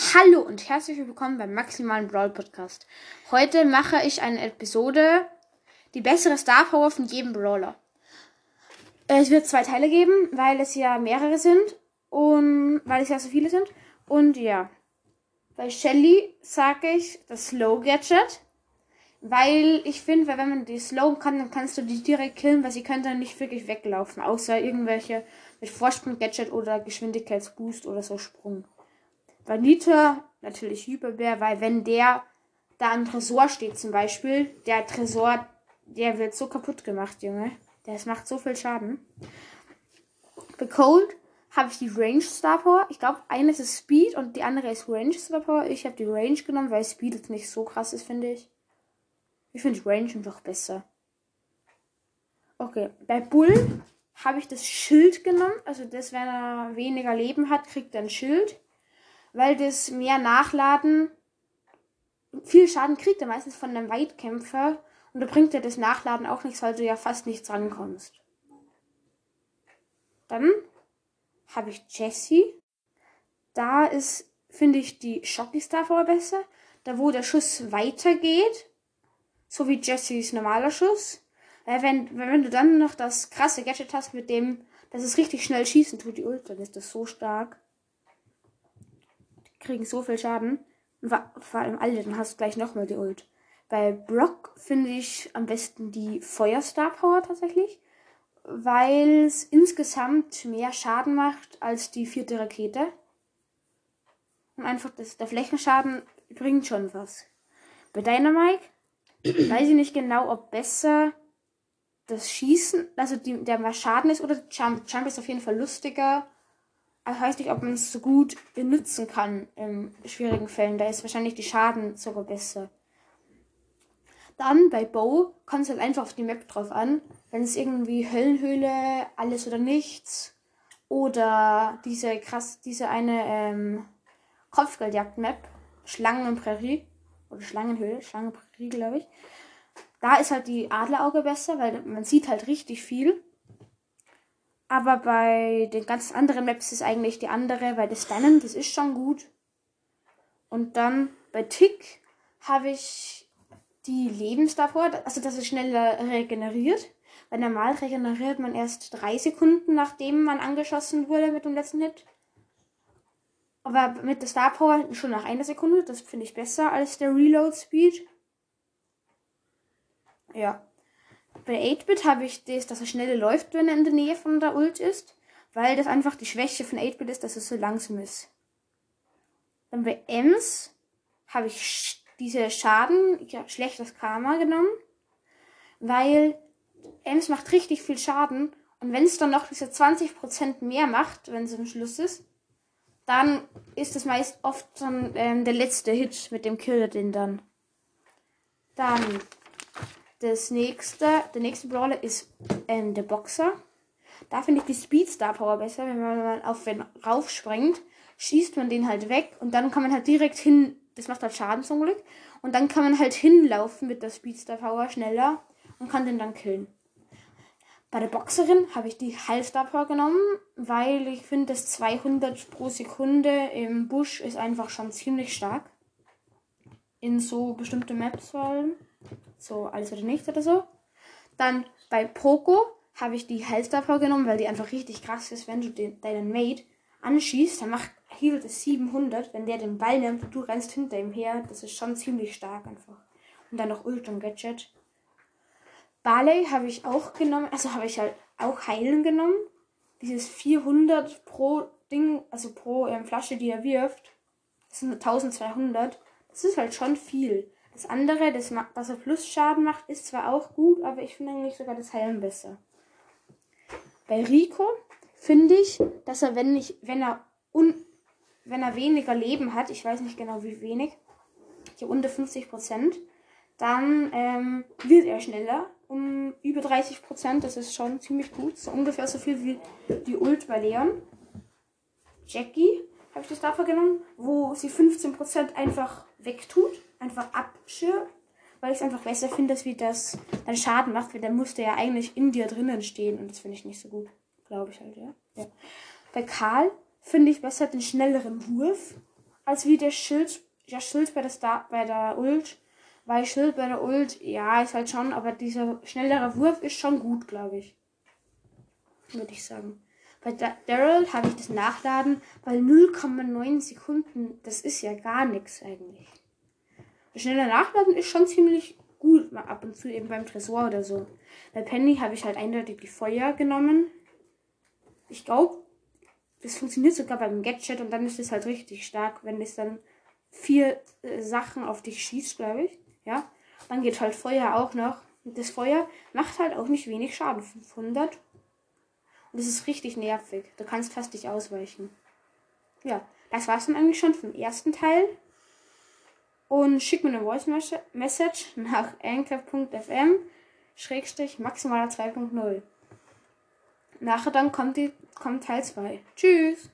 Hallo und herzlich willkommen beim Maximalen Brawl Podcast. Heute mache ich eine Episode, die bessere Star Power von jedem Brawler. Es wird zwei Teile geben, weil es ja mehrere sind und weil es ja so viele sind. Und ja, bei Shelly sage ich das Slow Gadget, weil ich finde, weil wenn man die slow kann, dann kannst du die direkt killen, weil sie können dann nicht wirklich weglaufen, außer irgendwelche mit Vorsprung Gadget oder Geschwindigkeitsboost oder so Sprung. Nita natürlich Hyperbär, weil wenn der da am Tresor steht zum Beispiel, der Tresor, der wird so kaputt gemacht, Junge. Der macht so viel Schaden. Bei Cold habe ich die Range Star Power. Ich glaube, eine ist Speed und die andere ist Range Star Power. Ich habe die Range genommen, weil Speed jetzt nicht so krass ist, finde ich. Ich finde Range einfach besser. Okay, bei Bull habe ich das Schild genommen. Also das, wenn er weniger Leben hat, kriegt er ein Schild weil das mehr Nachladen viel Schaden kriegt er meistens von einem Weitkämpfer und da bringt er das Nachladen auch nichts, weil du ja fast nichts rankommst. Dann habe ich Jessie. Da ist, finde ich, die Shocky Star Power besser. Da wo der Schuss weitergeht, so wie Jessies normaler Schuss. Weil wenn, wenn du dann noch das krasse Gadget hast, mit dem, dass es richtig schnell schießen tut, die Ult, dann ist das so stark kriegen so viel Schaden. Und vor allem alle, dann hast du gleich nochmal die Ult. Bei Brock finde ich am besten die Feuerstar Power tatsächlich, weil es insgesamt mehr Schaden macht als die vierte Rakete. Und einfach das, der Flächenschaden bringt schon was. Bei Dynamite weiß ich nicht genau, ob besser das Schießen, also die, der mehr Schaden ist oder Jump. Jump ist auf jeden Fall lustiger ich weiß nicht, ob man es so gut benutzen kann in schwierigen Fällen. Da ist wahrscheinlich die Schaden sogar besser. Dann bei Bow kommt es halt einfach auf die Map drauf an. Wenn es irgendwie Höllenhöhle, alles oder nichts oder diese krass, diese eine ähm, Kopfgeldjagd-Map, Schlangenprärie oder Schlangenhöhle, Schlangenprärie, glaube ich. Da ist halt die Adlerauge besser, weil man sieht halt richtig viel. Aber bei den ganzen anderen Maps ist eigentlich die andere, weil das Stunnen, das ist schon gut. Und dann bei Tick habe ich die Lebens davor, also dass es schneller regeneriert. Weil normal regeneriert man erst drei Sekunden, nachdem man angeschossen wurde mit dem letzten Hit. Aber mit der Star Power schon nach einer Sekunde. Das finde ich besser als der Reload Speed. Ja. Bei 8-Bit habe ich das, dass er schneller läuft, wenn er in der Nähe von der Ult ist. Weil das einfach die Schwäche von 8-Bit ist, dass er so langsam ist. Dann bei Ems habe ich diese Schaden, ich habe schlechtes Karma genommen. Weil Ems macht richtig viel Schaden. Und wenn es dann noch diese 20% mehr macht, wenn es am Schluss ist, dann ist es meist oft dann ähm, der letzte Hit mit dem Killer den dann. Dann das nächste, der nächste Brawler ist ähm, der Boxer. Da finde ich die Speed Star Power besser. Wenn man mal auf den raufspringt, schießt man den halt weg und dann kann man halt direkt hin. Das macht halt Schaden zum Glück. Und dann kann man halt hinlaufen mit der Speed Star Power schneller und kann den dann killen. Bei der Boxerin habe ich die Halfstar Power genommen, weil ich finde, das 200 pro Sekunde im Busch ist einfach schon ziemlich stark. In so bestimmte Maps vor allem so alles oder nichts oder so. Dann bei Poco habe ich die Hellstar vorgenommen, weil die einfach richtig krass ist, wenn du den, deinen Mate anschießt, dann macht Heal es 700, wenn der den Ball nimmt und du rennst hinter ihm her, das ist schon ziemlich stark einfach. Und dann noch Ult und Gadget. Barley habe ich auch genommen, also habe ich halt auch Heilen genommen. Dieses 400 pro Ding, also pro ähm, Flasche, die er wirft, das sind 1200. Das ist halt schon viel. Das andere, das, dass er Plus-Schaden macht, ist zwar auch gut, aber ich finde eigentlich sogar das Heilen besser. Bei Rico finde ich, dass er, wenn, ich, wenn, er un, wenn er weniger Leben hat, ich weiß nicht genau wie wenig, hier unter 50 Prozent, dann ähm, wird er schneller um über 30 Prozent. Das ist schon ziemlich gut. So ungefähr so viel wie die Ult bei Leon. Jackie habe ich das dafür genommen, wo sie 15 Prozent einfach wegtut einfach abschirmt, weil ich es einfach besser finde, dass wie das dann Schaden macht, weil dann musste ja eigentlich in dir drinnen stehen und das finde ich nicht so gut. Glaube ich halt, ja. ja. Bei Karl finde ich besser den schnelleren Wurf. als wie der Schild, der Schild bei der, Star, bei der Ult. Weil Schild bei der Ult, ja, ist halt schon, aber dieser schnellere Wurf ist schon gut, glaube ich. Würde ich sagen. Bei Daryl habe ich das Nachladen, weil 0,9 Sekunden, das ist ja gar nichts eigentlich. Das schnelle Nachladen ist schon ziemlich gut, mal ab und zu eben beim Tresor oder so. Bei Penny habe ich halt eindeutig die Feuer genommen. Ich glaube, das funktioniert sogar beim Gadget und dann ist es halt richtig stark, wenn es dann vier äh, Sachen auf dich schießt, glaube ich. Ja, dann geht halt Feuer auch noch. Und das Feuer macht halt auch nicht wenig Schaden. 500. Und das ist richtig nervig. Du kannst fast nicht ausweichen. Ja, das war's dann eigentlich schon vom ersten Teil. Und schick mir eine Voice Message nach anchor.fm Schrägstrich maximaler 2.0. Nachher dann kommt, die, kommt Teil 2. Tschüss!